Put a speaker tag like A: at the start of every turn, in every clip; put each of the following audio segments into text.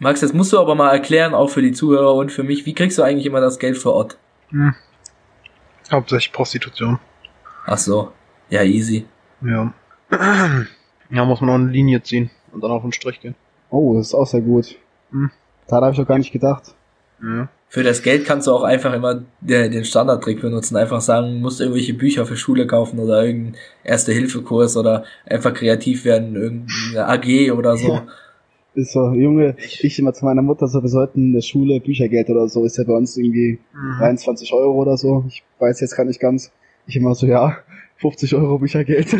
A: Max, jetzt musst du aber mal erklären, auch für die Zuhörer und für mich, wie kriegst du eigentlich immer das Geld vor Ort?
B: Hm. Hauptsächlich Prostitution.
A: Ach so. Ja, easy.
B: Ja. Ja, muss man noch eine Linie ziehen und dann auf den Strich gehen.
C: Oh, das ist auch sehr gut.
B: Hm.
C: Daran habe ich doch gar nicht gedacht.
B: Ja.
A: Für das Geld kannst du auch einfach immer den Standardtrick benutzen. Einfach sagen, du musst irgendwelche Bücher für Schule kaufen oder irgendeinen Erste-Hilfe-Kurs oder einfach kreativ werden, irgendeine AG oder so.
C: Ja. Ist so, Junge, ich immer zu meiner Mutter so, wir sollten in der Schule Büchergeld oder so, ist ja bei uns irgendwie
B: Mhm.
C: 23 Euro oder so. Ich weiß jetzt gar nicht ganz. Ich immer so, ja, 50 Euro Büchergeld.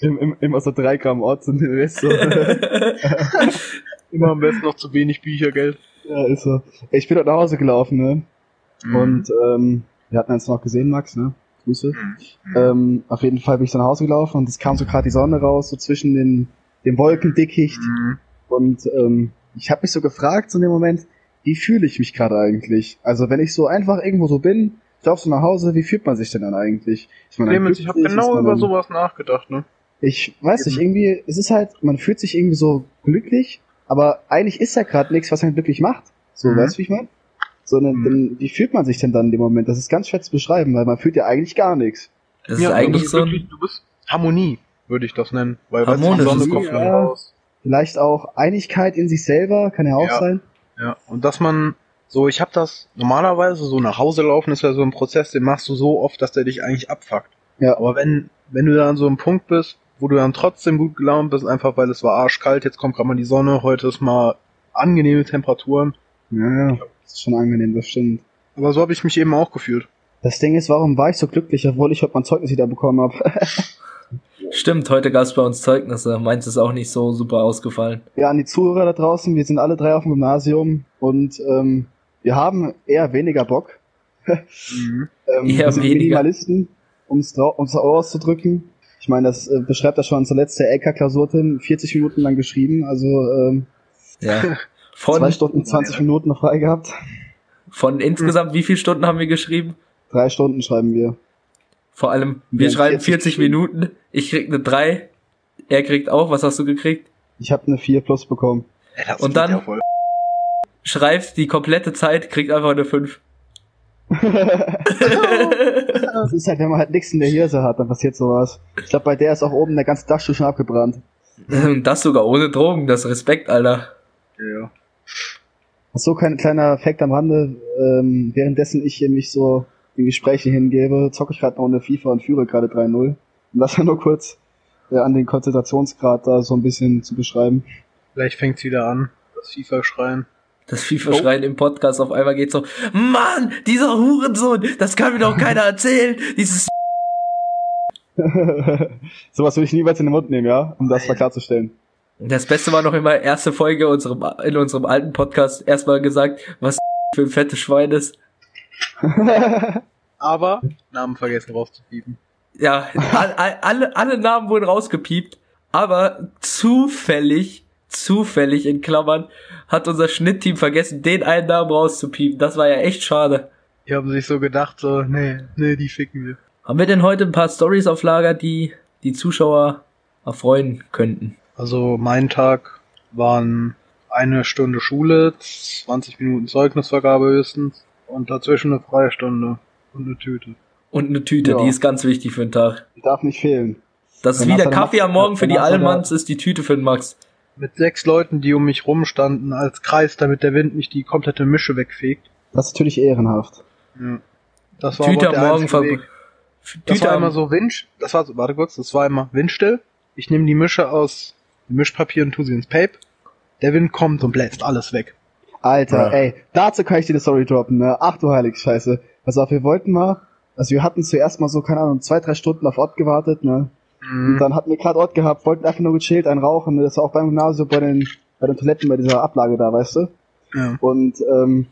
C: Im, im, immer so drei Gramm Orts und den Rest so.
B: Immer am besten noch zu wenig Büchergeld.
C: ja, ist so. Ich bin dort nach Hause gelaufen, ne?
B: Mhm.
C: Und ähm, wir hatten uns noch gesehen, Max, ne? Grüße.
B: Mhm.
C: Ähm, auf jeden Fall bin ich dann nach Hause gelaufen und es kam so gerade die Sonne raus, so zwischen den, den Wolkendickicht.
B: Mhm.
C: Und ähm, ich habe mich so gefragt, so in dem Moment, wie fühle ich mich gerade eigentlich? Also wenn ich so einfach irgendwo so bin, ich laufe so nach Hause, wie fühlt man sich denn dann eigentlich? Ist man dann
B: Clemens, ich habe?
C: Ist
B: genau
C: man
B: über
C: dann-
B: sowas nachgedacht, ne?
C: Ich weiß nicht, irgendwie, es ist halt, man fühlt sich irgendwie so glücklich, aber eigentlich ist ja gerade nichts, was einen glücklich macht. So,
B: Mhm.
C: weißt du, wie ich meine? So, dann,
B: Mhm.
C: wie fühlt man sich denn dann in dem Moment? Das ist ganz schwer zu beschreiben, weil man fühlt ja eigentlich gar nichts.
A: Das ist
B: du
A: eigentlich
B: bist
A: so
B: glücklich, du bist Harmonie, würde ich das nennen. Weil weißt du,
A: Harmonisch
B: Sonne
A: ist
B: kommt
C: ja.
B: raus.
C: Vielleicht auch Einigkeit in sich selber, kann ja auch
B: Ja.
C: sein.
B: Ja, und dass man so, ich habe das normalerweise so nach Hause laufen ist ja so ein Prozess, den machst du so oft, dass der dich eigentlich abfuckt.
C: Ja.
B: Aber wenn wenn du da an so einem Punkt bist, wo du dann trotzdem gut gelaunt bist, einfach weil es war arschkalt, jetzt kommt gerade mal die Sonne, heute ist mal angenehme Temperaturen.
C: Ja, ja, das ist schon angenehm, das stimmt.
B: Aber so habe ich mich eben auch gefühlt.
C: Das Ding ist, warum war ich so glücklich, obwohl ich heute mein Zeugnis wieder bekommen habe?
A: Stimmt, heute gab's bei uns Zeugnisse. Meins ist auch nicht so super ausgefallen.
C: ja, an die Zuhörer da draußen, wir sind alle drei auf dem Gymnasium und ähm, wir haben eher weniger Bock.
B: Mhm.
C: Ähm,
A: Eher
C: wir sind
A: weniger.
C: Minimalisten, um es auszudrücken. Ich meine, das äh, beschreibt das schon zur letzten LK-Klausur, 40 Minuten lang geschrieben, also ähm,
A: Ja.
C: zwei
A: Von,
C: Stunden, 20 Minuten noch frei gehabt.
A: von insgesamt wie viele Stunden haben wir geschrieben?
C: Drei Stunden schreiben wir.
A: Vor allem, wir
C: haben
A: schreiben
C: 40
A: 40 Minuten. Ich krieg eine 3. Er kriegt auch. Was hast du gekriegt?
C: Ich habe eine 4 plus bekommen.
B: Das
A: Und dann-
B: ja.
A: Schreibt die komplette Zeit, kriegt einfach eine 5.
C: Das ist halt, wenn man halt nichts in der Hirse hat, dann passiert sowas. Ich glaube, bei der ist auch oben der ganze Dachstuhl schon abgebrannt.
A: Das sogar ohne Drogen. Das Respekt, Alter.
B: Ja.
C: Ach so, kein kleiner Effekt am Rande. Ähm, währenddessen ich hier mich so in Gespräche hingebe, zocke ich gerade noch eine FIFA und führe gerade 3-0. Um das ja nur kurz äh, an den Konzentrationsgrad da so ein bisschen zu beschreiben.
B: Vielleicht fängt's wieder an, das FIFA-Schreien.
A: Das FIFA-Schreien im Podcast auf einmal geht so, Mann, dieser Hurensohn, das kann mir doch keiner erzählen. Dieses
C: Sowas würde ich niemals in den Mund nehmen, ja? Um das mal klarzustellen.
A: Das Beste war noch immer erste Folge unserem, in unserem alten Podcast erstmal gesagt, was für ein fettes Schwein ist.
B: Aber Namen vergessen rauszupiepen.
A: Ja, all, all, alle, alle Namen wurden rausgepiept, aber zufällig, zufällig in Klammern, hat unser Schnittteam vergessen, den einen Namen rauszupiepen. Das war ja echt schade.
B: Die haben sich so gedacht, so, nee, nee, die ficken wir.
A: Haben wir denn heute ein paar Stories auf Lager, die die Zuschauer erfreuen könnten?
B: Also mein Tag waren eine Stunde Schule, 20 Minuten Zeugnisvergabe höchstens und dazwischen eine Freistunde und eine Tüte.
A: Und eine Tüte,
C: Ja.
A: die ist ganz wichtig für den Tag.
C: Die darf nicht fehlen.
A: Das ist wie
C: das
A: der Kaffee am Morgen für die
C: das
A: Allmanns, ist die Tüte für den Max.
B: Mit sechs Leuten, die um mich rumstanden als Kreis, damit der Wind nicht die komplette Mische wegfegt.
C: Das ist natürlich ehrenhaft.
B: Ja. Das war
A: Tüte
B: aber
A: am Morgen ver
B: Weg. Das
A: Tüte
B: war
A: am
B: immer so Wind, das war so, warte kurz, das war immer windstill. Ich nehme die Mische aus dem Mischpapier und tu sie ins Pape. Der Wind kommt und bläst alles weg.
C: Alter,
A: Ja.
C: ey, dazu kann ich dir eine Story droppen, ne? Ach du heilige Scheiße. Pass auf, wir wollten mal, also wir hatten zuerst mal so, keine Ahnung, zwei, drei Stunden auf Ort gewartet, ne? Und
B: Mhm.
C: dann hatten wir gerade Ort gehabt, wollten einfach nur gechillt, einen rauchen, ne? Das war auch beim Gymnasium bei den, bei den Toiletten, bei dieser Ablage da, weißt du?
B: Ja.
C: Und, ähm,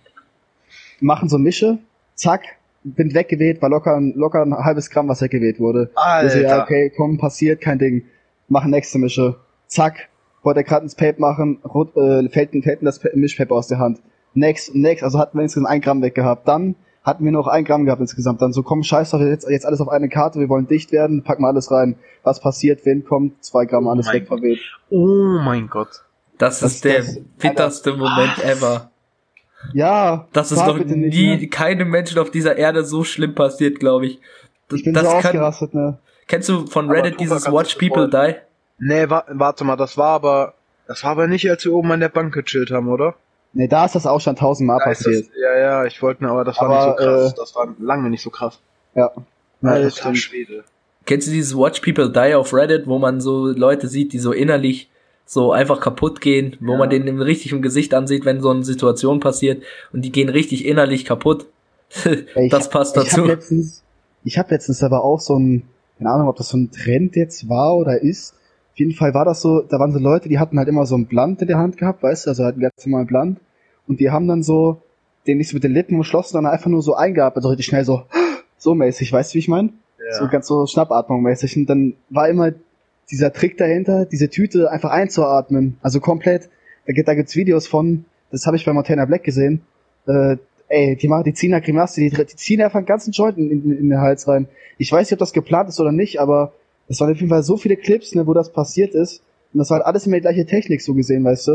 C: machen so Mische, zack, Wind weggeweht, war locker, locker ein halbes Gramm, was weggeweht wurde. Also, ja,
B: Alter.
C: okay, komm, passiert, kein Ding. Machen nächste Mische. Zack, wollte er gerade ins Pape machen, rot, äh, fällt, fällt ihm das Pa- Mischpaper aus der Hand. Next, next, also hatten wir insgesamt ein Gramm weg gehabt. Dann hatten wir noch ein Gramm gehabt insgesamt. Dann so, komm, scheiß doch, jetzt, jetzt alles auf eine Karte, wir wollen dicht werden, packen wir alles rein. Was passiert, Wind kommt, zwei Gramm,
B: Oh
C: alles
B: mein
C: weg verweht.
B: Oh mein Gott.
A: Das,
C: Das-
A: ist der
C: das-
A: bitterste Moment ever.
C: Ja.
A: Das ist noch
C: bitte nicht,
A: nie
C: ne?
A: keinem Menschen auf dieser Erde so schlimm passiert, glaube ich. Das,
C: Ich bin
A: das
C: so
A: kann,
C: ausgerastet, ne?
A: kennst du von Reddit dieses Watch People Die?
B: Nee, wa warte mal, das war aber, das war aber nicht, als wir oben an der Bank gechillt haben, oder?
C: Ne, da ist das auch schon tausendmal
B: Da
C: passiert.
B: Das, ja, ja, ich wollte nur, aber das war
C: Aber,
B: nicht so krass.
C: äh,
B: das war lange nicht so krass.
C: Ja.
B: Alter. Schwede.
A: Kennst du dieses Watch People Die auf Reddit, wo man so Leute sieht, die so innerlich so einfach kaputt gehen, wo
B: Ja.
A: man denen richtig im Gesicht ansieht, wenn so eine Situation passiert und die gehen richtig innerlich kaputt.
C: Ich
A: das
C: hab-
A: passt
C: Ich
A: dazu.
C: habe letztens, ich habe letztens aber auch so ein, keine Ahnung, ob das so ein Trend jetzt war oder ist. Auf jeden Fall war das so, da waren so Leute, die hatten halt immer so ein Blatt in der Hand gehabt, weißt du, also halt ein ganz normal Blatt. Und die haben dann so, den nicht so mit den Lippen umschlossen, sondern einfach nur so eingeatmet, so richtig schnell so, so mäßig, weißt du, wie ich meine?
B: Ja.
C: So ganz so Schnappatmung mäßig. Und dann war immer dieser Trick dahinter, diese Tüte einfach einzuatmen. Also komplett. Da, gibt- da gibt's Videos von, das habe ich bei Montana Black gesehen. Äh, ey, die machen die ziehen da Grimasse, die, die ziehen einfach einen ganzen Joint in, in, in den Hals rein. Ich weiß nicht, ob das geplant ist oder nicht, aber es waren auf jeden Fall so viele Clips, ne, wo das passiert ist. Und das war halt alles immer die gleiche Technik so gesehen, weißt du.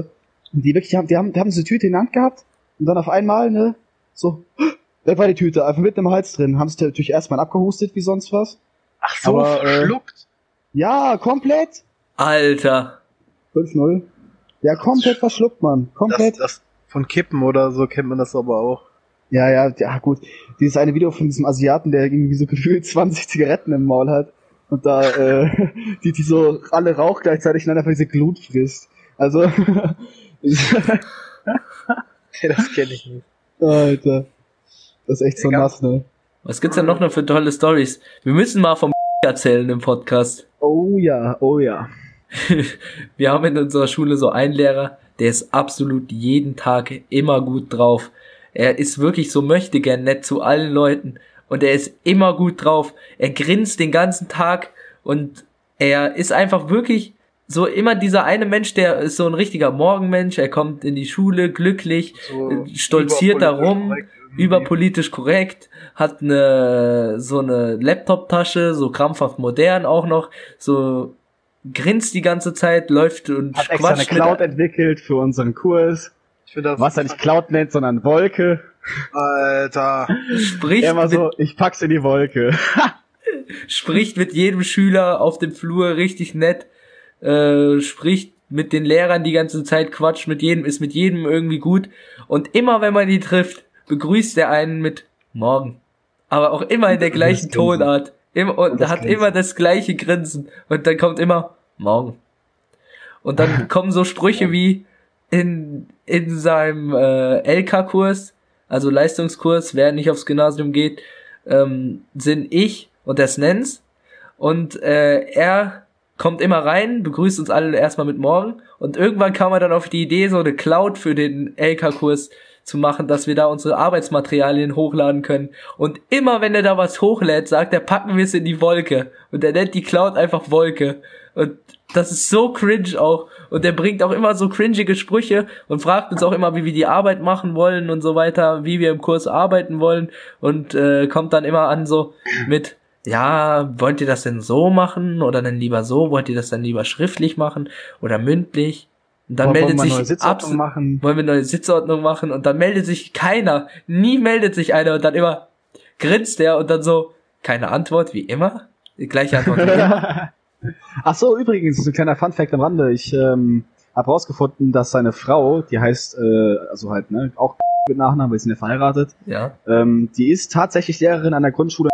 C: Und die wirklich, die haben, die haben, die haben diese Tüte in der Hand gehabt und dann auf einmal, ne, so, weg war die Tüte, einfach mit im Hals drin. Haben sich natürlich erstmal abgehustet wie sonst was.
B: Ach so,
C: Aber, äh,
B: verschluckt.
C: Ja, komplett.
A: Alter.
C: 5-0. Ja, komplett verschluckt, man.
B: das,
C: Komplett.
B: das von Kippen oder so kennt man das aber auch.
C: Ja, ja, ja, gut. Dieses eine Video von diesem Asiaten, der irgendwie so gefühlt 20 Zigaretten im Maul hat und da, äh, die, die so alle Rauch gleichzeitig und dann einfach diese Glut frisst. Also,
B: das kenne ich nicht.
C: Alter. Das ist echt so nass, ne?
A: Was gibt's denn noch noch für tolle Stories? Wir müssen mal vom erzählen im Podcast.
C: Oh ja, oh ja.
A: Wir haben in unserer Schule so einen Lehrer, der ist absolut jeden Tag immer gut drauf. Er ist wirklich so möchte gern nett zu allen Leuten und er ist immer gut drauf. Er grinst den ganzen Tag und er ist einfach wirklich so immer dieser eine Mensch, der ist so ein richtiger Morgenmensch. Er kommt in die Schule glücklich,
B: So
A: stolziert da
B: überpolitisch
A: rum,
B: korrekt irgendwie.
A: überpolitisch korrekt, hat eine so eine Laptop-Tasche, so krampfhaft modern auch noch, so grinst die ganze Zeit, läuft und
C: Hat extra eine
A: quatscht
C: Cloud entwickelt für unseren Kurs.
B: Ich das
C: Was er nicht Cloud nennt, sondern Wolke.
B: Alter.
A: spricht,
C: Immer
A: mit,
C: so, ich pack's in die Wolke.
A: spricht mit jedem Schüler auf dem Flur richtig nett, äh, spricht mit den Lehrern die ganze Zeit, quatscht mit jedem, ist mit jedem irgendwie gut und immer wenn man die trifft, begrüßt er einen mit Morgen. Aber auch immer in der gleichen. Tonart. Immer, und
C: Und
A: hat
C: Grinsen.
A: immer das gleiche Grinsen. Und dann kommt immer Morgen. Und dann kommen so Sprüche wie in, in seinem äh, LK-Kurs, also Leistungskurs, wer nicht aufs Gymnasium geht, ähm, sind ich und der Snens. Und äh, er kommt immer rein, begrüßt uns alle erstmal mit Morgen. Und irgendwann kam er dann auf die Idee, so eine Cloud für den LK-Kurs zu machen, dass wir da unsere Arbeitsmaterialien hochladen können. Und immer wenn er da was hochlädt, sagt er, packen wir es in die Wolke. Und er nennt die Cloud einfach Wolke. Und das ist so cringe auch. Und er bringt auch immer so cringige Sprüche und fragt uns auch immer, wie wir die Arbeit machen wollen und so weiter, wie wir im Kurs arbeiten wollen. Und äh, kommt dann immer an so mit, ja, wollt ihr das denn so machen oder dann lieber so? Wollt ihr das dann lieber schriftlich machen oder mündlich? Und dann
C: Wollen
A: meldet sich
C: Sitzordnung machen.
A: wollen wir neue Sitzordnung machen und dann meldet sich keiner. Nie meldet sich einer und dann immer grinst er und dann so, keine Antwort, wie immer. Die gleiche Antwort wie immer.
C: Ach so, übrigens, so ein kleiner Funfact am Rande. Ich ähm, habe rausgefunden, dass seine Frau, die heißt, äh, also halt, ne, auch mit Nachnamen, weil sie sind ja verheiratet,
A: Ja,
C: ähm, die ist tatsächlich Lehrerin an der Grundschule.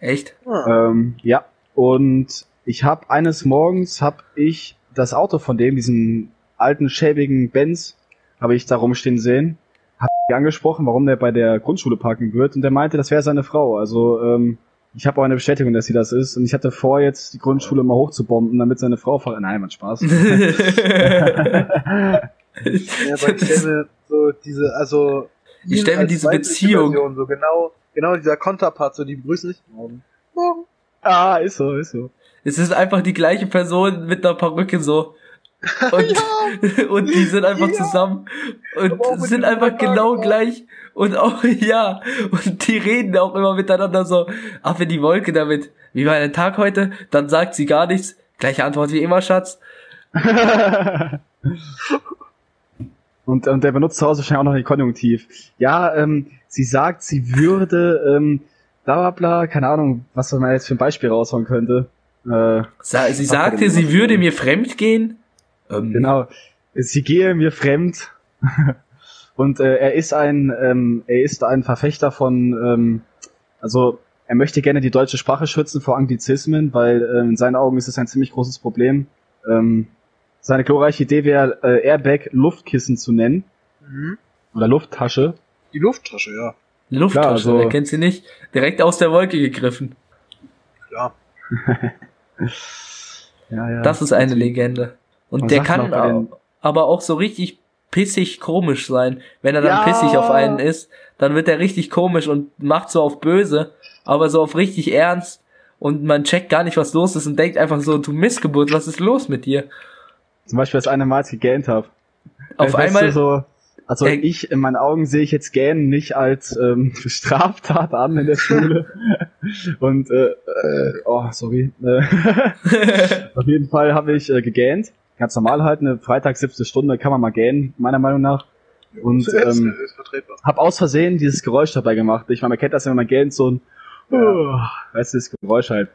A: echt?
C: Ähm, ja. Und ich habe eines Morgens hab ich das Auto von dem, diesen alten schäbigen Benz, habe ich da rumstehen sehen. Hab ihn angesprochen, warum der bei der Grundschule parken wird, und der meinte, das wäre seine Frau. Also ähm, ich habe auch eine Bestätigung, dass sie das ist. Und ich hatte vor, jetzt die Grundschule mal hochzubomben, damit seine Frau fahrt. Nein, macht Spaß.
B: Ja, aber ich stelle mir so diese, also.
A: Ich stell mir diese Beziehung-
B: Version, so genau, genau dieser Konterpart, so die begrüßen sich morgen. Morgen.
C: ah, ist so, ist so.
A: es ist einfach die gleiche Person mit einer Perücke so. Und, und die sind einfach
B: Ja.
A: zusammen und sind einfach genau
B: auch.
A: gleich und auch, ja, und die reden auch immer miteinander so, ach, wenn die Wolke damit, wie war der Tag heute? Dann sagt sie gar nichts, gleiche Antwort wie immer, Schatz.
C: und, und der benutzt zu Hause wahrscheinlich auch noch den Konjunktiv. Ja, ähm, sie sagt, sie würde, ähm, bla bla bla, keine Ahnung, was man jetzt für ein Beispiel raushauen könnte. Äh,
A: Sa sie sagte, sie würde mir fremd gehen. Ähm,
C: Genau. Sie gehe mir fremd. Und äh, er ist ein, ähm, er ist ein Verfechter von, ähm, also er möchte gerne die deutsche Sprache schützen vor Anglizismen, weil ähm, in seinen Augen ist es ein ziemlich großes Problem. Ähm, seine glorreiche Idee wäre, äh, Airbag Luftkissen zu nennen.
B: Mhm.
C: Oder Lufttasche.
B: Die Lufttasche, ja.
A: Lufttasche,
C: Klar, also-
A: wer kennt sie nicht? Direkt aus der Wolke gegriffen.
B: Klar.
C: Ja, ja.
A: Das ist eine Legende. Und
C: Man
A: der kann
C: noch bei den-
A: au- aber auch so richtig pissig komisch sein. Wenn er dann
C: Ja.
A: pissig auf einen ist, dann wird er richtig komisch und macht so auf böse, aber so auf richtig ernst und man checkt gar nicht, was los ist und denkt einfach so, du Missgeburt, was ist los mit dir?
C: Zum Beispiel das eine Mal, als ich gegähnt habe.
A: Auf einmal,
C: so, also
A: Äh,
C: ich, in meinen Augen sehe ich jetzt Gähnen nicht als ähm, Straftat an in der Schule. Und, äh, äh, oh, sorry. Äh, auf jeden Fall habe ich äh, gegähnt. Ganz normal halt, eine Freitag, siebte Stunde kann man mal gähnen, meiner Meinung nach. Und ähm, hab aus Versehen dieses Geräusch dabei gemacht. Ich meine, man kennt das, wenn man gähnt, so ein, oh, weißt du, das Geräusch halt.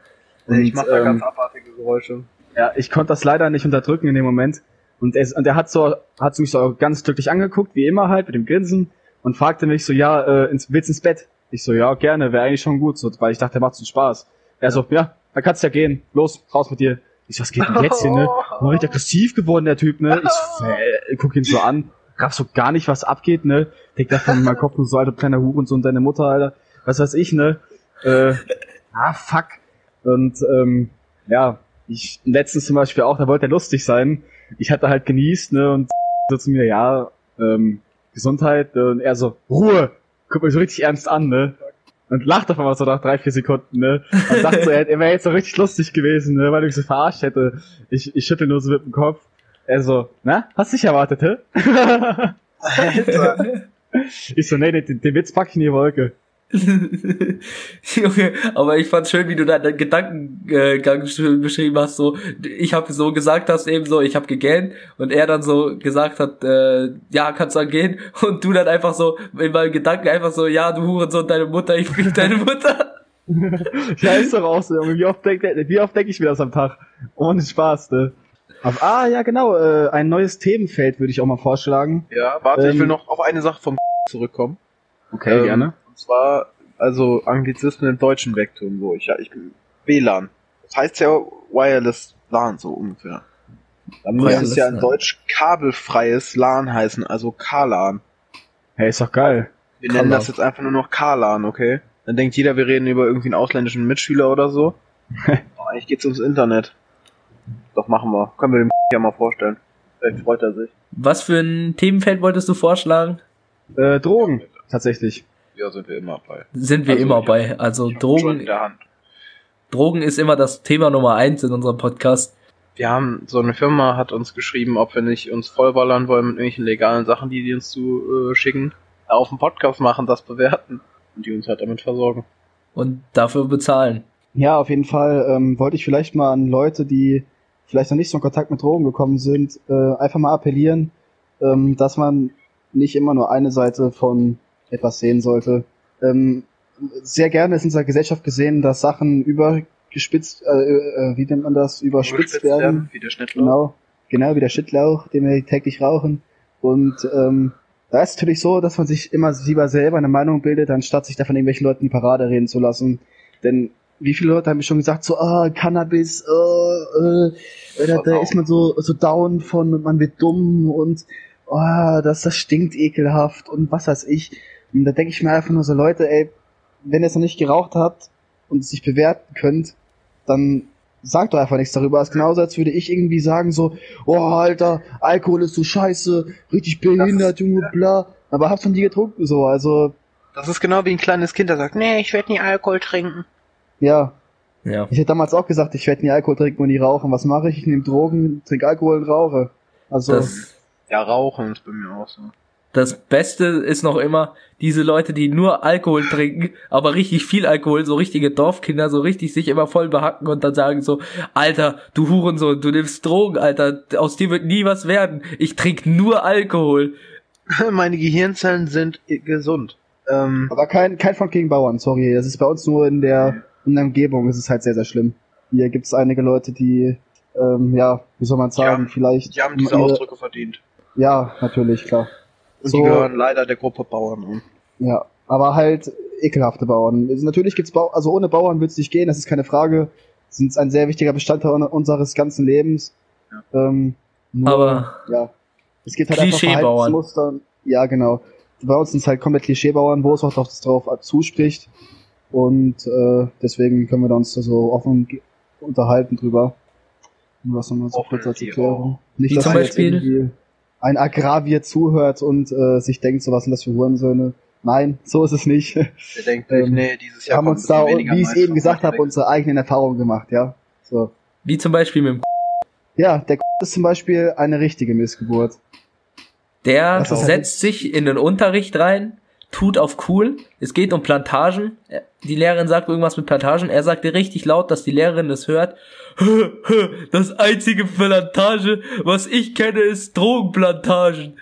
C: Und,
B: ich mache da
C: ähm,
B: ganz abartige Geräusche.
C: ja, ich konnte das leider nicht unterdrücken in dem Moment. Und er, und er hat so, hat mich so ganz glücklich angeguckt, wie immer halt, mit dem Grinsen, und fragte mich so, ja, äh, ins, willst ins Bett? Ich so, ja, gerne, wäre eigentlich schon gut, so, weil ich dachte, er macht so Spaß. Er so, ja, dann kannst du ja gehen, los, raus mit dir. Ich so, was geht denn jetzt hier, ne? War richtig aggressiv geworden, der Typ, ne? Ich so, äh, guck ihn so an, raff so gar nicht, was abgeht, ne? Denk da von meinem Kopf nur so, alter kleiner Huren, so und deine Mutter, Alter, was weiß ich, ne? Äh, ah, fuck. Und, ähm, ja, ich letztens zum Beispiel auch, da wollte er lustig sein. Ich hatte halt genießt, ne, und so zu mir, ja, ähm, Gesundheit, und er so, Ruhe, guck mich so richtig ernst an, ne, und lacht auf einmal so nach drei, vier Sekunden, ne, und sagt so, er, er wäre jetzt so richtig lustig gewesen, ne, weil mich so verarscht hätte. Ich, ich schüttel nur so mit dem Kopf. Er so, na, hast dich erwartet, hä?
B: Alter.
C: ich so, nee, den, den Witz pack ich in die Wolke.
A: Junge, aber ich fand schön, wie du deinen Gedankengang schön beschrieben hast. So, ich habe so gesagt hast eben so, ich habe gegähnt und er dann so gesagt hat, äh, ja, kannst dann gehen und du dann einfach so in meinem Gedanken einfach so, ja, du Hurensohn, deine Mutter, ich fick deine Mutter.
C: Ja, ist doch auch so, Junge. Wie oft denke wie oft denk ich mir das am Tag? Ohne Spaß, ne? Aber, ah, ja, genau, äh, ein neues Themenfeld würde ich auch mal vorschlagen.
B: Ja, warte, ich
C: Ähm,
B: will noch auf eine Sache vom zurückkommen.
C: Okay,
B: Ähm,
C: gerne.
B: Und zwar, also Anglizismen im Deutschen wegtun, wo ich ja, ich bin WLAN. Das heißt ja Wireless LAN so ungefähr. Dann müsste es ja in. Deutsch kabelfreies LAN heißen, also KLAN.
C: Hey, ist doch geil.
B: Wir nennen das jetzt einfach nur noch KLAN, okay? Dann denkt jeder, wir reden über irgendwie einen ausländischen Mitschüler oder so. Aber eigentlich geht's ums Internet. Doch, machen wir. Können wir dem ja mal vorstellen. Vielleicht freut er sich.
A: Was für ein Themenfeld wolltest du vorschlagen?
C: Äh, Drogen, tatsächlich.
B: Ja, sind wir immer bei.
A: Sind wir
B: Also,
A: immer
B: ich
A: bei. Also
B: Schon in
A: Drogen,
B: der Hand.
A: Drogen ist immer das Thema Nummer eins in unserem Podcast.
B: Wir haben, so eine Firma hat uns geschrieben, ob wir nicht uns vollballern wollen mit irgendwelchen legalen Sachen, die die uns zu äh, schicken, auf dem Podcast machen, das bewerten und die uns halt damit versorgen.
A: Und dafür bezahlen.
C: Ja, auf jeden Fall ähm, wollte ich vielleicht mal an Leute, die vielleicht noch nicht so in Kontakt mit Drogen gekommen sind, äh, einfach mal appellieren, ähm, dass man nicht immer nur eine Seite von etwas sehen sollte. Ähm, sehr gerne ist in unserer Gesellschaft gesehen, dass Sachen übergespitzt, äh, äh, wie nennt man das, überspitzt werden.
B: wie der Schnittlauch.
C: Genau, genau wie der Schittlauch, den wir täglich rauchen. Und ähm, da ist es natürlich so, dass man sich immer lieber selber eine Meinung bildet, anstatt sich da von irgendwelchen Leuten die Parade reden zu lassen. Denn wie viele Leute haben mir schon gesagt, so, ah, Cannabis, äh, äh, da, da ist man so, so down von man wird dumm und oh, das, das stinkt ekelhaft und was weiß ich. Und da denke ich mir einfach nur so, Leute, ey, wenn ihr es noch nicht geraucht habt und es sich bewerten könnt, dann sagt doch einfach nichts darüber. Es ist genauso, als würde ich irgendwie sagen so, oh, Alter, Alkohol ist so scheiße, richtig behindert, Junge, bla. Aber hab's von dir getrunken, so, also,
B: Das ist genau wie ein kleines Kind, das sagt, nee, ich werde nie Alkohol trinken.
C: ja.
A: Ja.
C: Ich hätte damals auch gesagt, ich werde nie Alkohol trinken und nie rauchen. Was mache ich? Ich nehme Drogen, trinke Alkohol und rauche. Also,
A: Das,
B: Ja, Rauchen ist bei mir auch so.
A: Das Beste ist noch immer diese Leute, die nur Alkohol trinken, aber richtig viel Alkohol, so richtige Dorfkinder, so richtig sich immer voll behacken und dann sagen so, Alter, du Hurensohn, du nimmst Drogen, Alter, aus dir wird nie was werden. Ich trinke nur Alkohol.
B: Meine Gehirnzellen sind gesund. Ähm,
C: Aber kein, kein Front gegen Bauern, sorry. Das ist bei uns nur in der, in der Umgebung, es ist halt sehr, sehr schlimm. Hier gibt es einige Leute, die, ähm, ja, wie soll man sagen,
B: haben-
C: vielleicht.
B: die haben diese
C: ihre-
B: Ausdrücke verdient.
C: Ja, natürlich, klar.
B: Und
C: So-
B: die gehören leider der Gruppe Bauern an.
C: Ja, aber halt ekelhafte Bauern. Also natürlich gibt's Bau also ohne Bauern wird's nicht gehen, das ist keine Frage. Sind ein sehr wichtiger Bestandteil un- unseres ganzen Lebens. Ähm, nur,
A: Aber-
C: ja, es gibt halt
A: Klischeebauern.
C: einfach Verhaltensmuster. Ja, genau. Bei uns sind es halt komplett Klischeebauern, wo es auch drauf, drauf zuspricht. Und äh, deswegen können wir da uns da so offen unterhalten drüber. Nur was nochmal so kurz als Erklärung. Nicht,
A: Wie
C: dass
A: zum Beispiel?
C: Ein Agravier zuhört und äh, sich denkt, so was sind das für Hurensöhne. Nein, so ist es nicht.
B: Denkt sich,
C: Ähm,
B: nee, dieses
C: Wir
B: Jahr
C: haben uns da, wie ich
B: Mais
C: eben gesagt habe, unsere eigenen Erfahrungen gemacht, ja. So.
A: Wie zum Beispiel mit dem
C: Ja, der ist zum Beispiel eine richtige Missgeburt.
A: Der setzt sich in den Unterricht rein, tut auf cool. Es geht um Plantagen. Die Lehrerin sagt irgendwas mit Plantagen. Er sagte richtig laut, dass die Lehrerin das hört. Das einzige Plantage, was ich kenne, ist Drogenplantagen.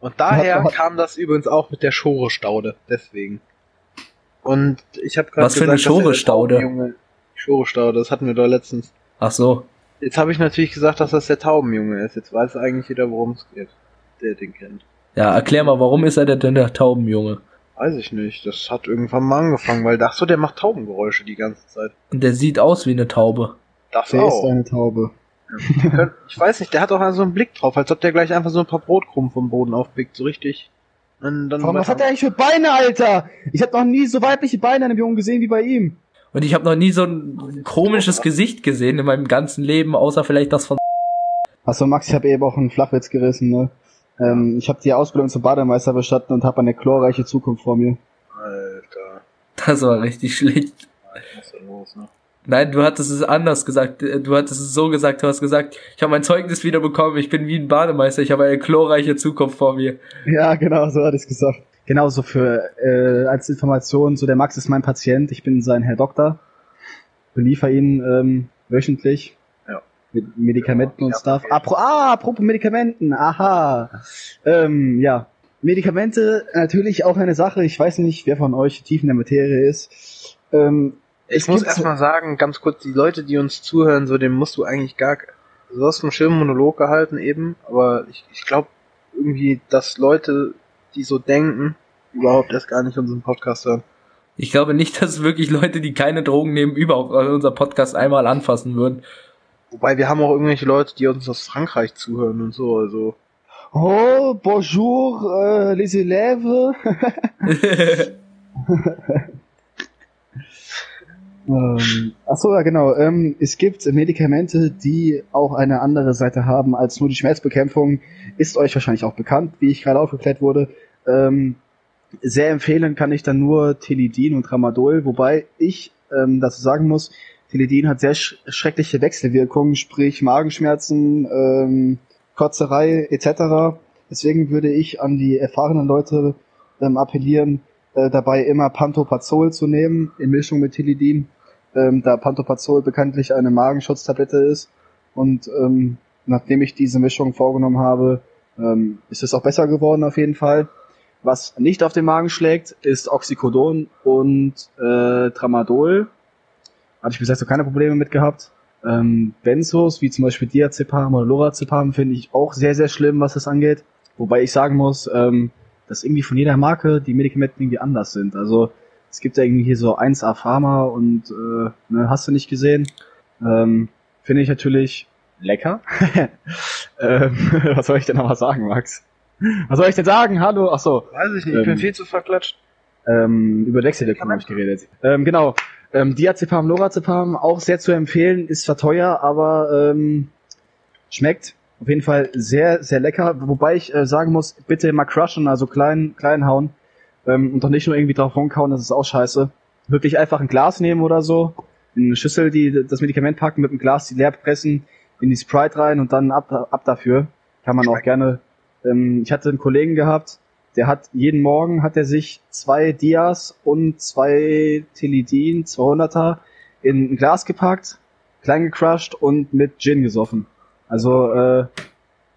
B: Und daher kam das übrigens auch mit der Schore-Staude, deswegen. Und ich habe gerade
A: Was für eine
B: gesagt, dass er der
A: Schore-Staude?
B: Taubenjunge- Schore-Staude, das hatten wir doch letztens.
A: Ach so.
B: Jetzt habe ich natürlich gesagt, dass das der Taubenjunge ist. Jetzt weiß eigentlich jeder, worum es geht, der den kennt.
A: Ja, erklär mal, warum ist er denn der Taubenjunge?
B: Weiß ich nicht. Das hat irgendwann mal angefangen, weil dachte so, der macht Taubengeräusche die ganze Zeit.
A: Und der sieht aus wie eine Taube.
B: Das
C: Der ist
B: auch.
C: eine Taube.
B: Ich weiß nicht, der hat auch so einen Blick drauf, als ob der gleich einfach so ein paar Brotkrumen vom Boden aufpickt, so richtig. Und dann
C: Warum, was hat der eigentlich für Beine, Alter? Ich habe noch nie so weibliche Beine an einem Jungen gesehen wie bei ihm.
A: Und ich habe noch nie so ein komisches Gesicht gesehen in meinem ganzen Leben, außer vielleicht das von.
C: Achso, Max, ich habe eben auch einen Flachwitz gerissen, ne? Ähm, ich habe die Ausbildung zum Bademeister bestanden und habe eine chlorreiche Zukunft vor mir.
B: Alter,
A: Das war richtig schlecht.
B: was ist da los, ne?
A: Nein, du hattest es anders gesagt. Du hattest es so gesagt. Du hast gesagt, ich habe mein Zeugnis wieder bekommen. Ich bin wie ein Bademeister. Ich habe eine chlorreiche Zukunft vor mir.
C: Ja, genau, so hatte ich gesagt. Genauso für äh, als Information, so der Max ist mein Patient, ich bin sein Herr Doktor, beliefer ihn ähm, wöchentlich
B: Ja.
C: Mit Medikamenten
B: Ja,
C: und Stuff.
B: okay.
C: Apro ah, apropos Medikamenten, aha. Ähm, ja, Medikamente natürlich auch eine Sache. Ich weiß nicht, wer von euch tief in der Materie ist. Ähm,
B: Ich muss erstmal sagen, ganz kurz, die Leute, die uns zuhören, so dem musst du eigentlich gar, du hast einen schönen Monolog gehalten eben, aber ich, ich glaube irgendwie, dass Leute, die so denken, überhaupt erst gar nicht unseren Podcast hören.
A: Ich glaube nicht, dass wirklich Leute, die keine Drogen nehmen, überhaupt unser Podcast einmal anfassen würden.
B: Wobei wir haben auch irgendwelche Leute, die uns aus Frankreich zuhören und so, also.
C: oh, bonjour, äh, les élèves. Ähm, ach so, ja genau. Ähm, es gibt Medikamente, die auch eine andere Seite haben als nur die Schmerzbekämpfung. Ist euch wahrscheinlich auch bekannt, wie ich gerade aufgeklärt wurde. Ähm, sehr empfehlen kann ich dann nur Telidin und Tramadol, wobei ich ähm, dazu sagen muss, Telidin hat sehr sch schreckliche Wechselwirkungen, sprich Magenschmerzen, ähm, Kotzerei etc. Deswegen würde ich an die erfahrenen Leute ähm, appellieren, äh, dabei immer Pantoprazol zu nehmen in Mischung mit Tilidin, ähm, da Pantoprazol bekanntlich eine Magenschutztablette ist. Und ähm, nachdem ich diese Mischung vorgenommen habe, ähm, ist es auch besser geworden auf jeden Fall. Was nicht auf den Magen schlägt, ist Oxycodon und äh, Tramadol. Hatte ich bis jetzt so keine Probleme mit gehabt. Ähm, Benzos, wie zum Beispiel Diazepam oder Lorazepam, finde ich auch sehr, sehr schlimm, was das angeht. Wobei ich sagen muss, ähm, dass irgendwie von jeder Marke die Medikamente irgendwie anders sind. Also es gibt ja irgendwie hier so 1A Pharma und äh, ne, hast du nicht gesehen. Ähm, Finde ich natürlich lecker. ähm, was soll ich denn noch mal sagen, Max? Was soll ich denn sagen? Hallo, ach so.
B: Weiß ich nicht, ich bin
C: Ähm,
B: viel zu verklatscht.
C: Ähm, über Dexedecon habe ich geredet. Ähm, genau. Ähm, Diazepam, Lorazepam, auch sehr zu empfehlen, ist zwar teuer, aber ähm, schmeckt auf jeden Fall sehr, sehr lecker. Wobei ich äh, sagen muss, bitte mal crushen, also klein, klein hauen. Ähm, und doch nicht nur irgendwie drauf rumkauen, das ist auch scheiße. Wirklich einfach ein Glas nehmen oder so, in eine Schüssel, die das Medikament packen, mit dem Glas die leer pressen, in die Sprite rein und dann ab, ab dafür. Kann man auch gerne ähm, ich hatte einen Kollegen gehabt, der hat jeden Morgen hat er sich zwei Dias und zwei Teledin 200er in ein Glas gepackt, klein gecrushed und mit Gin gesoffen. Also äh,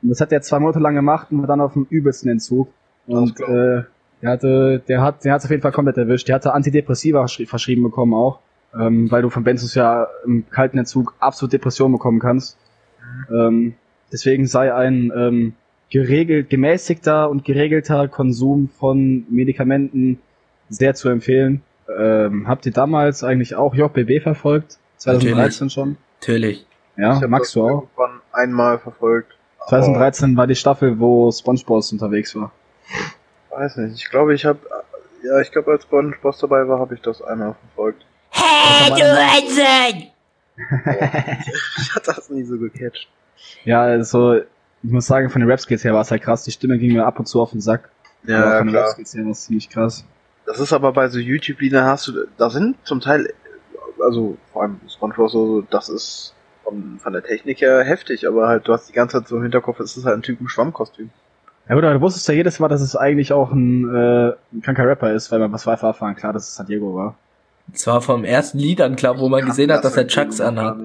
C: das hat er zwei Monate lang gemacht und war dann auf dem übelsten Entzug. Und äh, der hatte, der hat, der hat auf jeden Fall komplett erwischt. Der hatte Antidepressiva verschrieben bekommen auch, ähm, weil du von Benzos ja im kalten Entzug absolut Depression bekommen kannst. Mhm. Ähm, deswegen sei ein ähm, geregelt, gemäßigter und geregelter Konsum von Medikamenten sehr zu empfehlen. Ähm, habt ihr damals eigentlich auch JBB verfolgt? 2013 Natürlich. schon?
A: Natürlich.
C: Ja, magst du auch?
B: Irgendwann einmal verfolgt.
C: 2013 war die Staffel, wo SpongeBob unterwegs war.
B: Weiß nicht. Ich glaube, ich habe, ja, ich glaube, als SpongeBob dabei war, habe ich das einmal verfolgt.
A: Hey, du Hansen!
B: ich hatte das nie so gecatcht.
C: Ja, also, ich muss sagen, von den Rap-Skills her war es halt krass. Die Stimme ging mir ab und zu auf den Sack.
B: Ja, aber von den
C: Rap-Skills her war es ziemlich krass.
B: Das ist aber bei so YouTube-Liedern hast du, da sind zum Teil, also vor allem SpongeBob so, das ist von, von der Technik her heftig, aber halt du hast die ganze Zeit so im Hinterkopf, es ist halt ein Typ im Schwammkostüm.
C: Ja gut, aber du wusstest ja jedes Mal, dass es eigentlich auch ein, äh, ein kranker Rapper ist, weil man was war erfahren, klar, dass es San Diego war.
A: Zwar vom ersten Lied an klar, wo man gesehen hat, dass er Chucks anhat.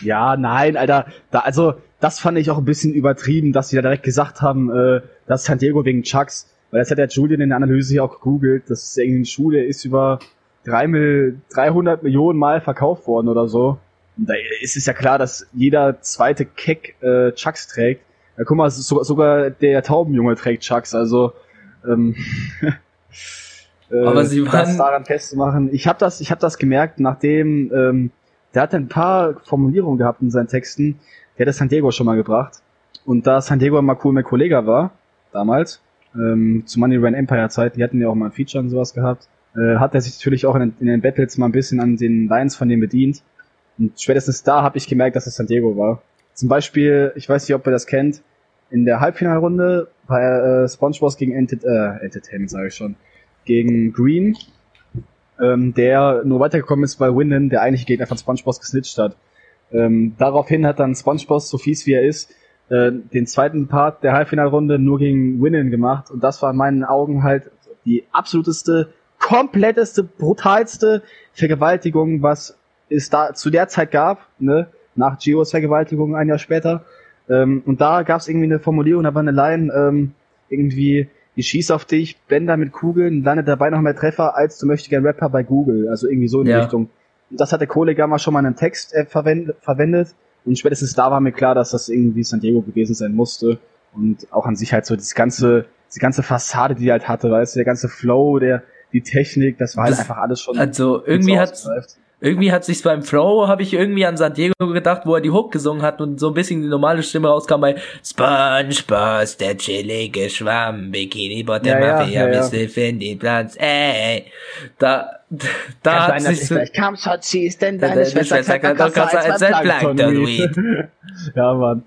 C: Ja, nein, Alter, da, also, das fand ich auch ein bisschen übertrieben, dass sie da direkt gesagt haben, äh, dass San Diego wegen Chucks, weil das hat der Julian in der Analyse hier auch gegoogelt, dass irgendwie eine Schule ist über drei Mil 300 Millionen Mal verkauft worden oder so. Und da ist es ja klar, dass jeder zweite Keck äh, Chucks trägt. Ja, guck mal, sogar, sogar der Taubenjunge trägt Chucks, also ähm,
A: äh, Aber sie waren
C: das daran festzumachen. Ich habe das, ich habe das gemerkt, nachdem ähm, der hat ein paar Formulierungen gehabt in seinen Texten. Der hat das San Diego schon mal gebracht. Und da San Diego mal cool mit Kollega war, damals, ähm, zu Money Run Empire Zeit, die hatten ja auch mal ein Feature und sowas gehabt, äh, hat er sich natürlich auch in, in, den Battles mal ein bisschen an den Lines von dem bedient. Und spätestens da habe ich gemerkt, dass es San Diego war. Zum Beispiel, ich weiß nicht, ob ihr das kennt, in der Halbfinalrunde bei äh, SpongeBob gegen Ent äh, Entertainment, sage ich schon, gegen Green, ähm, der nur weitergekommen ist, weil Winden, der eigentliche Gegner von SpongeBob, gesnitcht hat. Ähm, daraufhin hat dann SpongeBob, so fies wie er ist, äh, den zweiten Part der Halbfinalrunde nur gegen Winnen gemacht und das war in meinen Augen halt die absoluteste, kompletteste, brutalste Vergewaltigung, was es da zu der Zeit gab, ne, nach Gios Vergewaltigung ein Jahr später. Ähm, und da gab es irgendwie eine Formulierung, da war eine Line, ähm, irgendwie, ich schieß auf dich, Bender mit Kugeln, landet dabei noch mehr Treffer, als du möchtest gern Rapper bei Google. Also irgendwie so in die ja. Richtung. Und das hat der Kollege mal schon mal in einem Text äh, verwendet, verwendet. Und spätestens da war mir klar, dass das irgendwie San Diego gewesen sein musste. Und auch an sich halt so das ganze, die ganze Fassade, die er halt hatte, weißt du, der ganze Flow, der, die Technik, das war halt das, einfach alles schon.
A: Also irgendwie hat irgendwie hat sich's beim Flow, habe ich irgendwie an San Diego gedacht, wo er die Hook gesungen hat und so ein bisschen die normale Stimme rauskam bei SpongeBob, der chillige Schwamm, Bikini Bottom ja, Mafia, ja, ja. Findy Platz, ey. Da, da hat sich so,
C: kam schon ziehst, denn deine Schwester sagt, doch kannst als Planktonweed. Ja, Mann.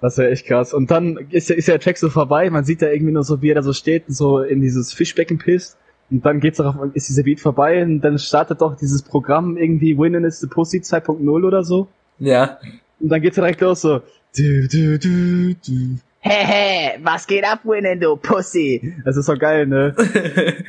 C: Das wäre echt krass. Und dann ist, ist der Track so vorbei, man sieht da irgendwie nur so, wie er da so steht und so in dieses Fischbecken pisst und dann geht's darauf, ist dieser Beat vorbei und dann startet doch dieses Programm irgendwie Winning is the Pussy 2.0 oder so.
A: Ja.
C: Und dann geht's direkt los so. Du, du, du, du. Hey, hey, was geht ab, Winning, du Pussy? Das ist so geil, ne?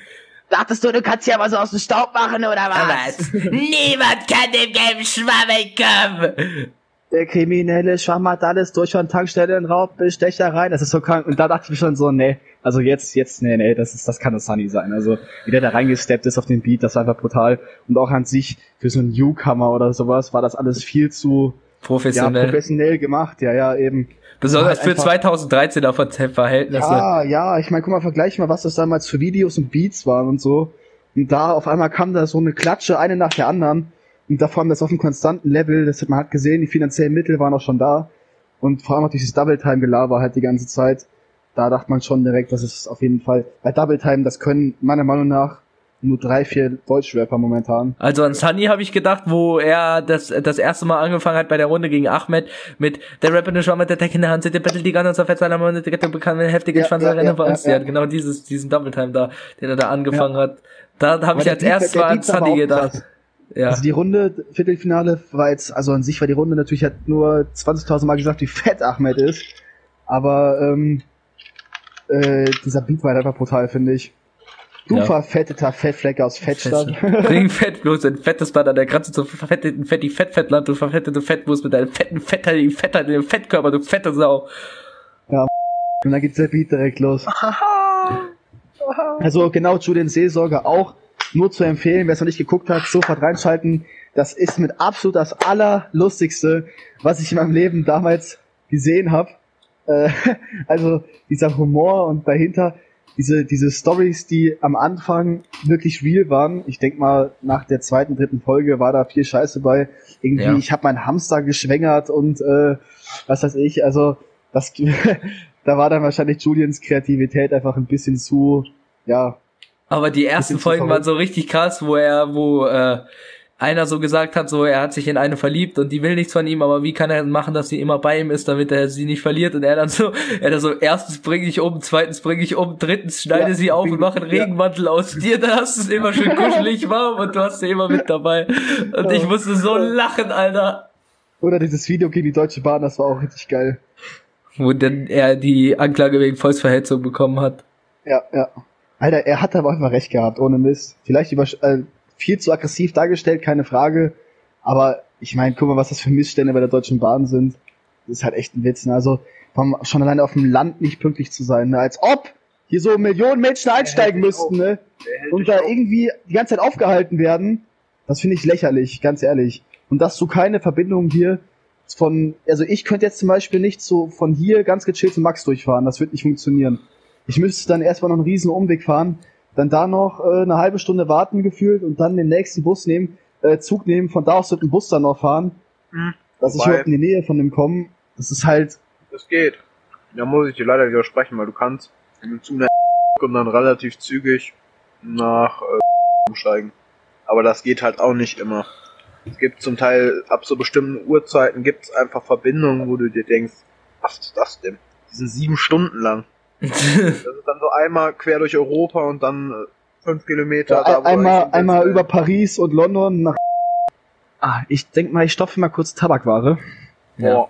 C: Dachtest du, du kannst ja was aus dem Staub machen, oder was? was?
A: Niemand kann dem gelben Schwamm entkommen!
C: Der kriminelle Schwamm hat alles durch von Tankstellen, Raub, Bestechereien. Das ist so krank. Und da dachte ich mir schon so, nee, also jetzt, jetzt, nee, nee, das ist, das kann das Sunny sein. Also, wie der da reingesteppt ist auf den Beat, das war einfach brutal. Und auch an sich, für so einen Newcomer oder sowas, war das alles viel zu,
A: professionell.
C: Ja, professionell gemacht, ja, ja, eben.
A: Besonders halt für 2013er Verhältnisse.
C: Ja, ja, ich meine, guck mal, vergleich mal, was das damals für Videos und Beats waren und so. Und da auf einmal kam da so eine Klatsche, eine nach der anderen. Und da vor allem das auf einem konstanten Level, das hat man hat gesehen, die finanziellen Mittel waren auch schon da. Und vor allem auch dieses Double-Time-Gelaber halt die ganze Zeit da dachte man schon direkt, dass es auf jeden Fall bei Double Time, das können meiner Meinung nach nur drei, vier Deutschrapper momentan.
A: Also an Sunny habe ich gedacht, wo er das das erste Mal angefangen hat bei der Runde gegen Ahmed mit der Rapper eine Schwamm mit der Tech in der Hand, der bettelt die ganze Zeit seiner Mann, der bekam eine heftige ja, Schwanzerei ja, ja, bei uns. Ja, ja. genau dieses diesen Double Time da, den er da angefangen hat. Da habe ich als erstes mal an Sunny gedacht.
C: Ja. Also die Runde, Viertelfinale war jetzt, also an sich war die Runde natürlich hat nur 20.000 Mal gesagt, wie fett Ahmed ist. Aber ähm, Äh, dieser Beat war halt einfach brutal, finde ich. Du
A: Ja.
C: verfetteter Fettfleck aus Fettstadt.
A: Bring Fett bloß ein fettes an der Grenze zum verfetteten Fetti Fettfettland, du verfettete Fettwurst mit deinem fetten Fetter, Fetter, dem Fettkörper, du fette Sau.
C: Und dann geht der Beat direkt los. Also genau, Julian Seelsorger auch nur zu empfehlen, wer es noch nicht geguckt hat, sofort reinschalten. Das ist mit absolut das allerlustigste, was ich in meinem Leben damals gesehen habe. Äh, also dieser Humor und dahinter diese diese Stories, die am Anfang wirklich real waren. Ich denk mal, nach der zweiten, dritten Folge war da viel Scheiße bei. Irgendwie,
A: Ja.
C: ich habe meinen Hamster geschwängert und äh, was weiß ich. Also das, da war dann wahrscheinlich Julians Kreativität einfach ein bisschen zu, ja,
A: Aber die ersten Folgen waren so richtig krass, wo er, wo äh, einer so gesagt hat, so er hat sich in eine verliebt und die will nichts von ihm, aber wie kann er machen, dass sie immer bei ihm ist, damit er sie nicht verliert? Und er dann so, er dann so, erstens bringe ich um, zweitens bringe ich um, drittens schneide
C: Ja,
A: sie auf und mache einen
C: ja.
A: Regenmantel aus dir, dann hast du es immer schön kuschelig warm und du hast sie immer mit dabei. Und ich musste so lachen, Alter.
C: Oder dieses Video gegen die Deutsche Bahn, das war auch richtig geil.
A: Wo denn er die Anklage wegen Volksverhetzung bekommen hat.
C: Ja, ja. Alter, er hat aber einfach recht gehabt, ohne Mist. Vielleicht über, äh, viel zu aggressiv dargestellt, keine Frage. Aber ich meine, guck mal, was das für Missstände bei der Deutschen Bahn sind. Das ist halt echt ein Witz. Ne? Also schon alleine auf dem Land nicht pünktlich zu sein, ne? als ob hier so Millionen Menschen einsteigen müssten, ne? Und da
B: auf.
C: irgendwie die ganze Zeit aufgehalten werden, das finde ich lächerlich, ganz ehrlich. Und dass du keine Verbindung hier von, also ich könnte jetzt zum Beispiel nicht so von hier ganz gechillt zu Max durchfahren, das wird nicht funktionieren. Ich müsste dann erstmal noch einen riesen Umweg fahren, dann da noch äh, eine halbe Stunde warten gefühlt und dann den nächsten Bus nehmen, äh, Zug nehmen, von da aus mit dem Bus dann noch fahren,
B: Hm.
C: dass ich überhaupt in die Nähe von dem komme. Das ist halt,
B: Das geht. Da muss ich dir leider widersprechen, weil du kannst zu einer und dann relativ zügig nach äh, umsteigen. Aber das geht halt auch nicht immer. Es gibt zum Teil ab so bestimmten Uhrzeiten gibt es einfach Verbindungen, wo du dir denkst, was ist das denn? Die sind sieben Stunden lang. Das ist dann so einmal quer durch Europa und dann äh, fünf Kilometer.
C: ja,
B: da, wo
C: einmal, einmal über Paris und London nach. Ah, ich denk mal, ich stopfe mal kurz Tabakware.
A: ja.
B: Boah.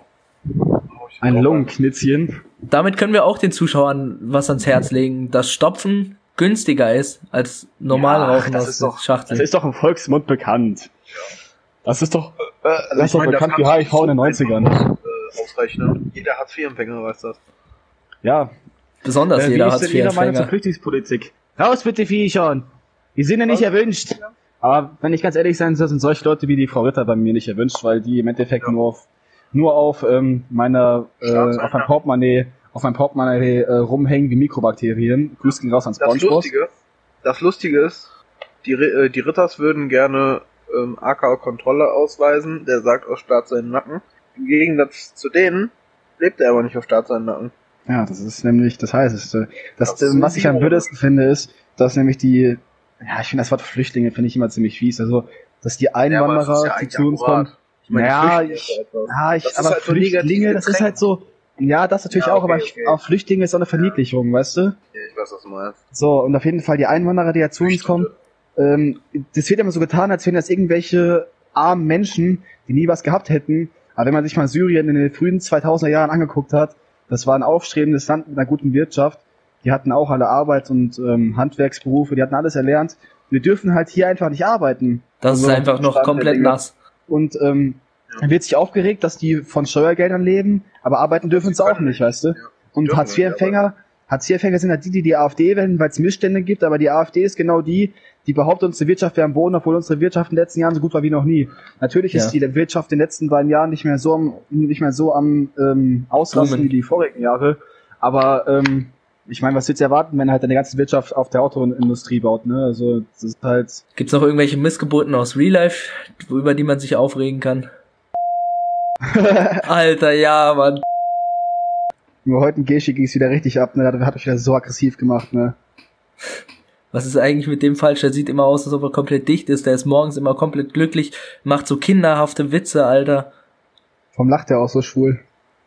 C: Ein Lungenknitzchen.
A: Damit können wir auch den Zuschauern was ans Herz legen, dass Stopfen günstiger ist als normal
C: Ja,
A: rauchen
C: das
A: aus
C: ist doch-
A: Schachtel.
C: Das ist doch im Volksmund bekannt. Das ist doch.
B: Äh, also
C: Das ist doch bekannt wie HIV in den 90ern.
B: Äh, ausrechnen. Jeder Hartz-IV-Empfänger weiß das.
C: Ja.
A: Besonders
C: Äh,
A: jeder
C: ist
A: hat vier
C: Ihre Meinung zur. Flüchtlingspolitik? Raus bitte, Viecher! Die sind ja nicht
B: Was?
C: erwünscht. Aber wenn ich ganz ehrlich sein soll, sind solche Leute wie die Frau Ritter bei mir nicht erwünscht, weil die im Endeffekt
B: Ja.
C: nur auf nur auf ähm, meiner äh, auf meinem Portemonnaie auf meinem Portemonnaie äh, rumhängen wie Mikrobakterien. Grüß gehen raus ans
B: Das. Lustige, das Lustige ist, die, äh, die Ritters würden gerne ähm, AK-Kontrolle ausweisen, der sagt aus Staat seinen Nacken. Im Gegensatz zu denen lebt er aber nicht auf Staat seinen Nacken.
C: Ja, das ist nämlich das Heißeste. Das,
B: Das
C: äh, was ich am blödesten finde, ist, dass nämlich die, ja, ich finde das Wort Flüchtlinge finde ich immer ziemlich fies. Also, dass die Einwanderer, die zu uns kommen,
B: Ich meine,
C: Ja, ich-. Ja, ich,
B: Das
C: aber
B: halt
C: Flüchtlinge, das ist halt so, ja, das natürlich
B: Ja,
C: auch,
B: okay,
C: aber
B: okay.
C: auch Flüchtlinge ist auch eine Verniedlichung, weißt du?
B: Ja, ich weiß, was du meinst.
C: So, und auf jeden Fall die Einwanderer, die ja zu uns kommen, ähm, das wird immer so getan, als wären das irgendwelche armen Menschen, die nie was gehabt hätten. Aber wenn man sich mal Syrien in den frühen 2000er Jahren angeguckt hat, das war ein aufstrebendes Land mit einer guten Wirtschaft. Die hatten auch alle Arbeit und ähm, Handwerksberufe, die hatten alles erlernt. Wir dürfen halt hier einfach nicht arbeiten.
A: Das ist
C: Also,
A: einfach noch
B: der
A: komplett nass.
C: Und ähm, dann wird sich aufgeregt, dass die von Steuergeldern leben, aber arbeiten dürfen sie auch nicht, weißt du?
B: Ja.
C: Und Hartz-IV-Empfänger, Hartz-IV-Empfänger sind halt die, die die AfD wählen, weil es Missstände gibt, aber die AfD ist genau die, die behauptet, unsere Wirtschaft wäre am Boden, obwohl unsere Wirtschaft in den letzten Jahren so gut war wie noch nie. Natürlich
A: Ja.
C: ist die Wirtschaft in den letzten beiden Jahren nicht mehr so am, nicht mehr so am ähm,
A: Boomen.
C: wie die vorigen Jahre, aber ähm, ich meine, was willst du erwarten, wenn halt deine ganze Wirtschaft auf der Autoindustrie baut, ne? Also das ist halt
A: Gibt's noch irgendwelche Missgeburten aus Real Life, über die man sich aufregen kann? Alter, ja, Mann.
C: nur heute ein Geschi ging es wieder richtig ab, ne? Da hat mich wieder so aggressiv gemacht, ne?
A: Was ist eigentlich mit dem falsch? Der sieht immer aus, als ob er komplett dicht ist. Der ist morgens immer komplett glücklich, macht so kinderhafte Witze, Alter.
C: Vom lacht er auch so schwul.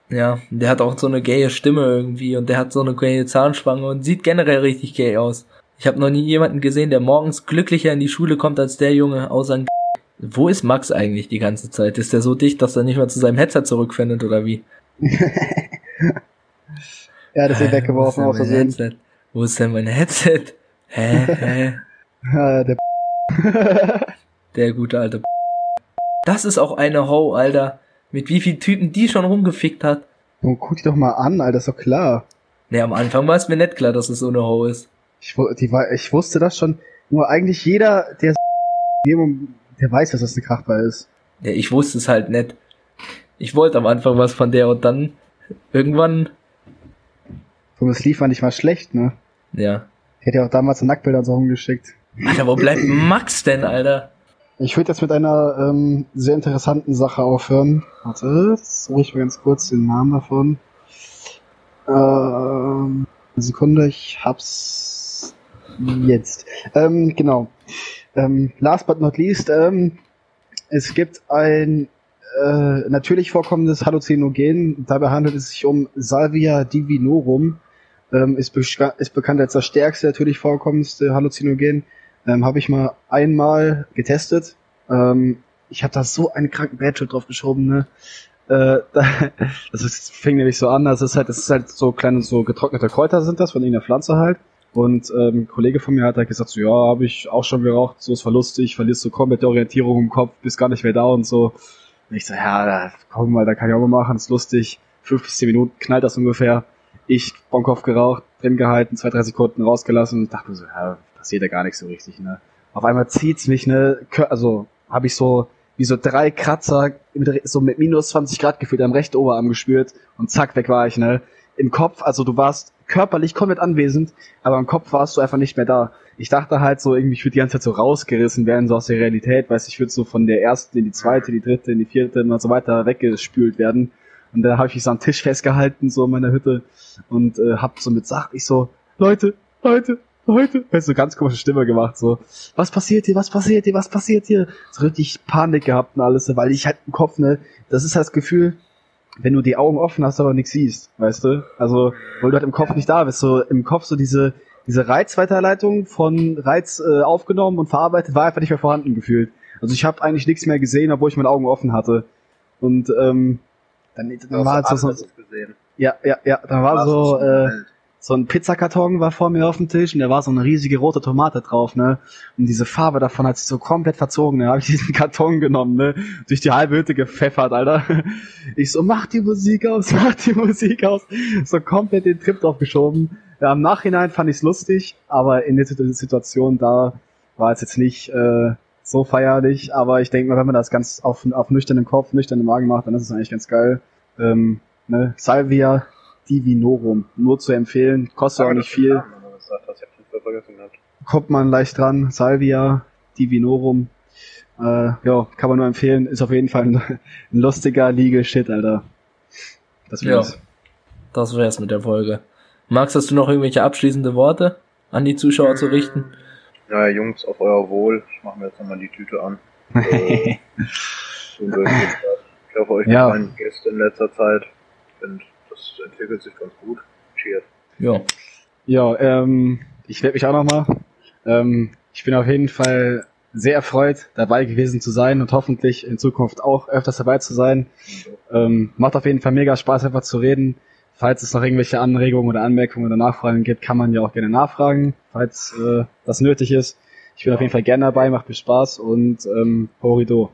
A: Ja, der hat auch so eine gaye Stimme irgendwie und der hat so eine gaye Zahnspange und sieht generell richtig gay aus. Ich habe noch nie jemanden gesehen, der morgens glücklicher in die Schule kommt als der Junge, außer ein Wo ist Max eigentlich die ganze Zeit? Ist der so dicht, dass er nicht mal zu seinem Headset zurückfindet oder wie?
C: Hat es eh weggeworfen
A: Wo
C: aus Versehen.
A: Wo ist denn mein Headset? Hä? Hä?
C: Ja, der
A: Der gute alte Das ist auch eine Ho, Alter. Mit wie vielen Typen die schon rumgefickt hat.
C: Oh, guck die doch mal an, Alter, ist doch klar.
A: Ne, am Anfang war es mir nicht klar, dass es so eine Ho ist.
C: Ich, die war, ich wusste das schon. Nur eigentlich jeder, der der weiß, dass das eine Krachbar ist.
A: Ja, ich wusste es halt nicht. Ich wollte am Anfang was von der und dann irgendwann,
C: Thomas Lief war nicht mal schlecht, ne?
A: ja.
C: Hat ja auch damals Nacktbilder so rumgeschickt.
A: Alter, wo bleibt Max denn, Alter?
C: Ich würde jetzt mit einer ähm, sehr interessanten Sache aufhören. Warte, suche ich mal ganz kurz den Namen davon. Ähm, eine Sekunde, ich hab's jetzt. Ähm, genau. Ähm, last but not least, ähm, es gibt ein äh, natürlich vorkommendes Halluzinogen. Dabei handelt es sich um Salvia divinorum. Ähm, ist, beska- ist bekannt als das stärkste natürlich vorkommendste Halluzinogen. Ähm, habe ich mal einmal getestet. Ähm, ich habe da so einen kranken Badshot drauf geschoben, ne? Äh, da, das ist, fing nämlich so an, das ist halt, das ist halt so kleine, so getrocknete Kräuter sind das von irgendeiner Pflanze halt. Und ähm, ein Kollege von mir hat halt gesagt, so ja, habe ich auch schon geraucht, so ist voll lustig, verlierst du komplett die Orientierung im Kopf, bist gar nicht mehr da und so. Und ich so, ja, komm mal, da kann ich auch mal machen, ist lustig. Fünf bis zehn Minuten knallt das ungefähr. Ich, Bonkopf geraucht, drin gehalten, zwei, drei Sekunden rausgelassen und dachte so, ja, passiert ja gar nichts so richtig, ne. Auf einmal zieht's mich, ne, also habe ich so wie so drei Kratzer so mit minus 20 Grad gefühlt am rechten Oberarm gespürt und zack, weg war ich, ne. Im Kopf, also du warst körperlich komplett anwesend, aber im Kopf warst du einfach nicht mehr da. Ich dachte halt so irgendwie, ich würde die ganze Zeit so rausgerissen werden, so aus der Realität, weißt ich würde so von der ersten in die zweite, die dritte, in die vierte und so weiter weggespült werden. Und dann habe ich mich so am Tisch festgehalten, so in meiner Hütte und äh, hab so mit Sachen, ich so, Leute, Leute, Leute, du, so ganz komische Stimme gemacht, so, was passiert hier, was passiert hier, was passiert hier? So richtig Panik gehabt und alles, weil ich halt im Kopf, ne, das ist halt das Gefühl, wenn du die Augen offen hast, aber nichts siehst, weißt du? Also, weil du halt im Kopf nicht da bist, so im Kopf so diese, diese Reizweiterleitung von Reiz äh, aufgenommen und verarbeitet war einfach nicht mehr vorhanden gefühlt. Also ich habe eigentlich nichts mehr gesehen, obwohl ich meine Augen offen hatte. Und ähm, dann, dann war so, so, ja, ja, ja, da war so, äh, so ein Pizzakarton war vor mir auf dem Tisch und da war so eine riesige rote Tomate drauf, ne? Und diese Farbe davon hat sich so komplett verzogen, ne? Habe ich diesen Karton genommen, ne? Durch die halbe Hütte gepfeffert, Alter. Ich so, mach die Musik aus, mach die Musik aus. So komplett den Trip drauf geschoben. Ja, im Nachhinein fand ich's lustig, aber in der Situ- Situation da war es jetzt nicht äh, so feierlich. Aber ich denke mal, wenn man das ganz auf, auf nüchternen Kopf, nüchternen Magen macht, dann ist es eigentlich ganz geil. Ähm, ne? Salvia Divinorum. Nur zu empfehlen. Kostet auch nicht viel. Kommt man leicht dran. Salvia Divinorum. Äh, ja, kann man nur empfehlen. Ist auf jeden Fall ein, ein lustiger Legal Shit, Alter. Das
A: Ja.
C: war's.
A: Das wär's mit der Folge. Max, hast du noch irgendwelche abschließende Worte an die Zuschauer zu richten?
B: Ja, Jungs, auf euer Wohl. Ich mache mir jetzt nochmal die Tüte an. Äh, so ich hoffe, euch
C: Ja.
B: gefallen Gäste in letzter Zeit. Finde, das entwickelt sich ganz gut. Cheers.
A: Ja.
C: Ja, ähm, ich werde mich auch nochmal. Ähm, ich bin auf jeden Fall sehr erfreut, dabei gewesen zu sein und hoffentlich in Zukunft auch öfters dabei zu sein. Ähm, macht auf jeden Fall mega Spaß, einfach zu reden. Falls es noch irgendwelche Anregungen oder Anmerkungen oder Nachfragen gibt, kann man ja auch gerne nachfragen, falls äh, das nötig ist. Ich bin auf jeden Fall gerne dabei, macht mir Spaß und ähm, Horido.